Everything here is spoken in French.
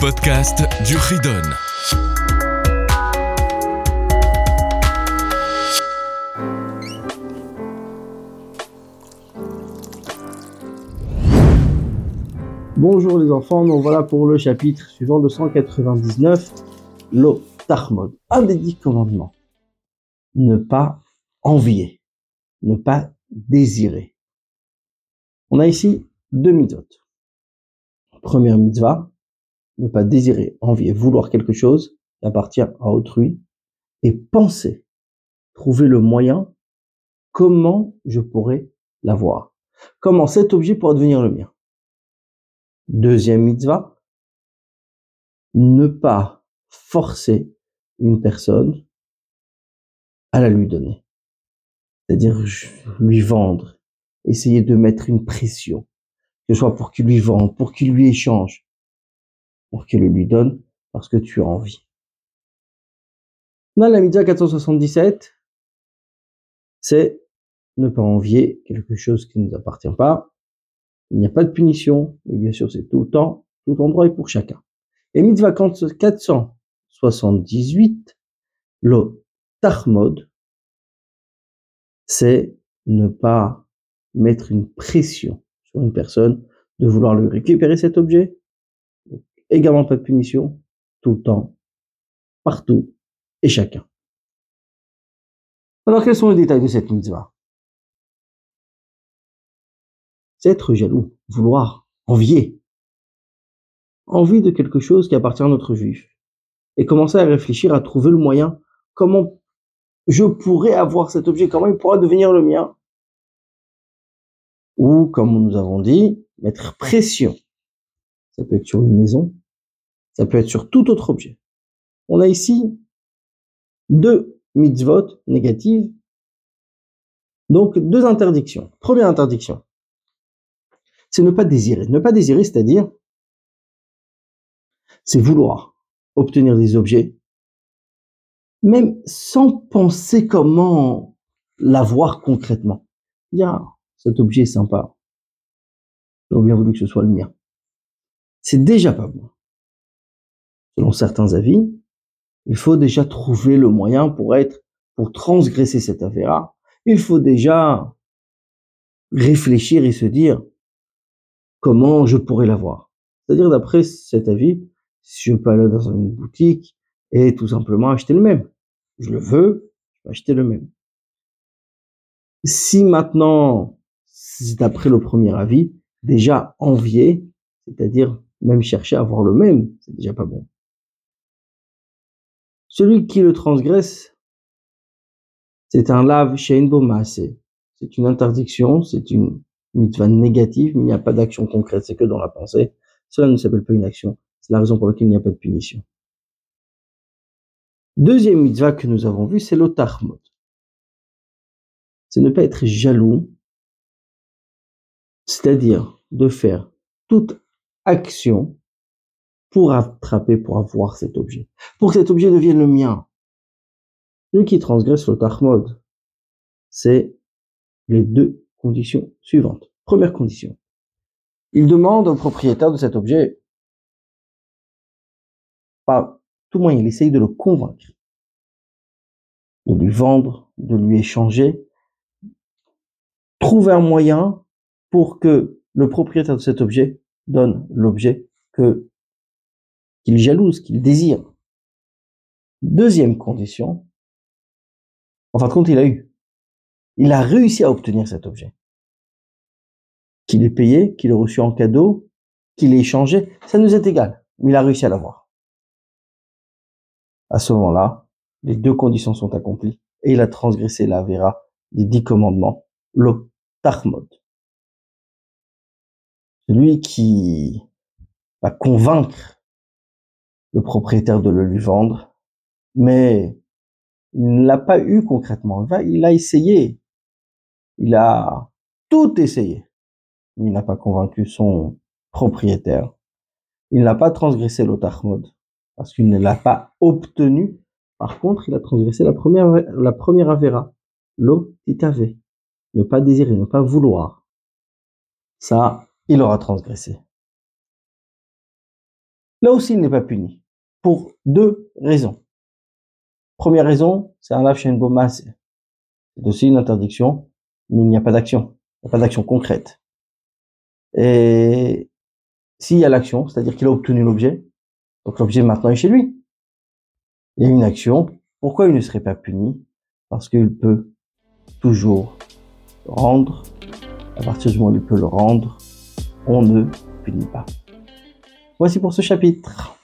podcast du Ridon. Bonjour les enfants, nous voilà pour le chapitre suivant le 199, l'eau Tarmod. Un des dix commandements. Ne pas envier, ne pas désirer. On a ici deux mitzvot. Première mitzvah, ne pas désirer, envier, vouloir quelque chose qui appartient à autrui et penser, trouver le moyen comment je pourrais l'avoir. Comment cet objet pourrait devenir le mien. Deuxième mitzvah, ne pas forcer une personne à la lui donner. C'est-à-dire lui vendre, essayer de mettre une pression, que ce soit pour qu'il lui vende, pour qu'il lui échange, pour qu'il le lui donne parce que tu as envie. La Mitzvah 477, c'est ne pas envier quelque chose qui ne nous appartient pas. Il n'y a pas de punition, mais bien sûr c'est tout le temps, tout endroit et pour chacun. Et Mitzvah 478, le Tarmod, c'est ne pas mettre une pression sur une personne de vouloir lui récupérer cet objet également pas de punition, tout le temps, partout et chacun. Alors quels sont les détails de cette mitzvah? C'est être jaloux, vouloir, envier. Envie de quelque chose qui appartient à notre juif. Et commencer à réfléchir, à trouver le moyen, comment je pourrais avoir cet objet, comment il pourra devenir le mien. Ou, comme nous avons dit, mettre pression. Ça peut être sur une maison, ça peut être sur tout autre objet. On a ici deux mitzvot négatives, donc deux interdictions. Première interdiction, c'est ne pas désirer. Ne pas désirer, c'est-à-dire, c'est vouloir obtenir des objets, même sans penser comment l'avoir concrètement. Dire, cet objet est sympa. J'aurais bien voulu que ce soit le mien. C'est déjà pas bon selon certains avis, il faut déjà trouver le moyen pour être, pour transgresser cette affaire. Il faut déjà réfléchir et se dire comment je pourrais l'avoir. C'est-à-dire d'après cet avis, si je peux aller dans une boutique et tout simplement acheter le même. Je le veux, je peux acheter le même. Si maintenant, d'après le premier avis, déjà envier, c'est-à-dire même chercher à avoir le même, c'est déjà pas bon. Celui qui le transgresse, c'est un lave shein C'est une interdiction, c'est une mitzvah négative, mais il n'y a pas d'action concrète, c'est que dans la pensée. Cela ne s'appelle pas une action. C'est la raison pour laquelle il n'y a pas de punition. Deuxième mitzvah que nous avons vu, c'est l'otarmot. C'est ne pas être jaloux, c'est-à-dire de faire toute action pour attraper, pour avoir cet objet, pour que cet objet devienne le mien. Celui qui transgresse le Tahmod, c'est les deux conditions suivantes. Première condition. Il demande au propriétaire de cet objet, par tout moyen, il essaye de le convaincre, de lui vendre, de lui échanger, trouver un moyen pour que le propriétaire de cet objet donne l'objet que qu'il jalouse, qu'il désire. Deuxième condition, en fin de compte, il a eu. Il a réussi à obtenir cet objet. Qu'il ait payé, qu'il ait reçu en cadeau, qu'il ait échangé, ça nous est égal. Mais il a réussi à l'avoir. À ce moment-là, les deux conditions sont accomplies et il a transgressé la vera des dix commandements, le Tahmod. Celui qui va convaincre le propriétaire de le lui vendre, mais il ne l'a pas eu concrètement. Il a essayé. Il a tout essayé. Il n'a pas convaincu son propriétaire. Il n'a pas transgressé l'Otahmod parce qu'il ne l'a pas obtenu. Par contre, il a transgressé la première, la première avéra, l'otitave. Ne pas désirer, ne pas vouloir. Ça, il aura transgressé. Là aussi, il n'est pas puni. Pour deux raisons. Première raison, c'est un lâche C'est aussi une interdiction, mais il n'y a pas d'action. Il n'y a pas d'action concrète. Et s'il y a l'action, c'est-à-dire qu'il a obtenu l'objet, donc l'objet maintenant est chez lui. Il y a une action. Pourquoi il ne serait pas puni? Parce qu'il peut toujours rendre. À partir du moment où il peut le rendre, on ne punit pas. Voici pour ce chapitre.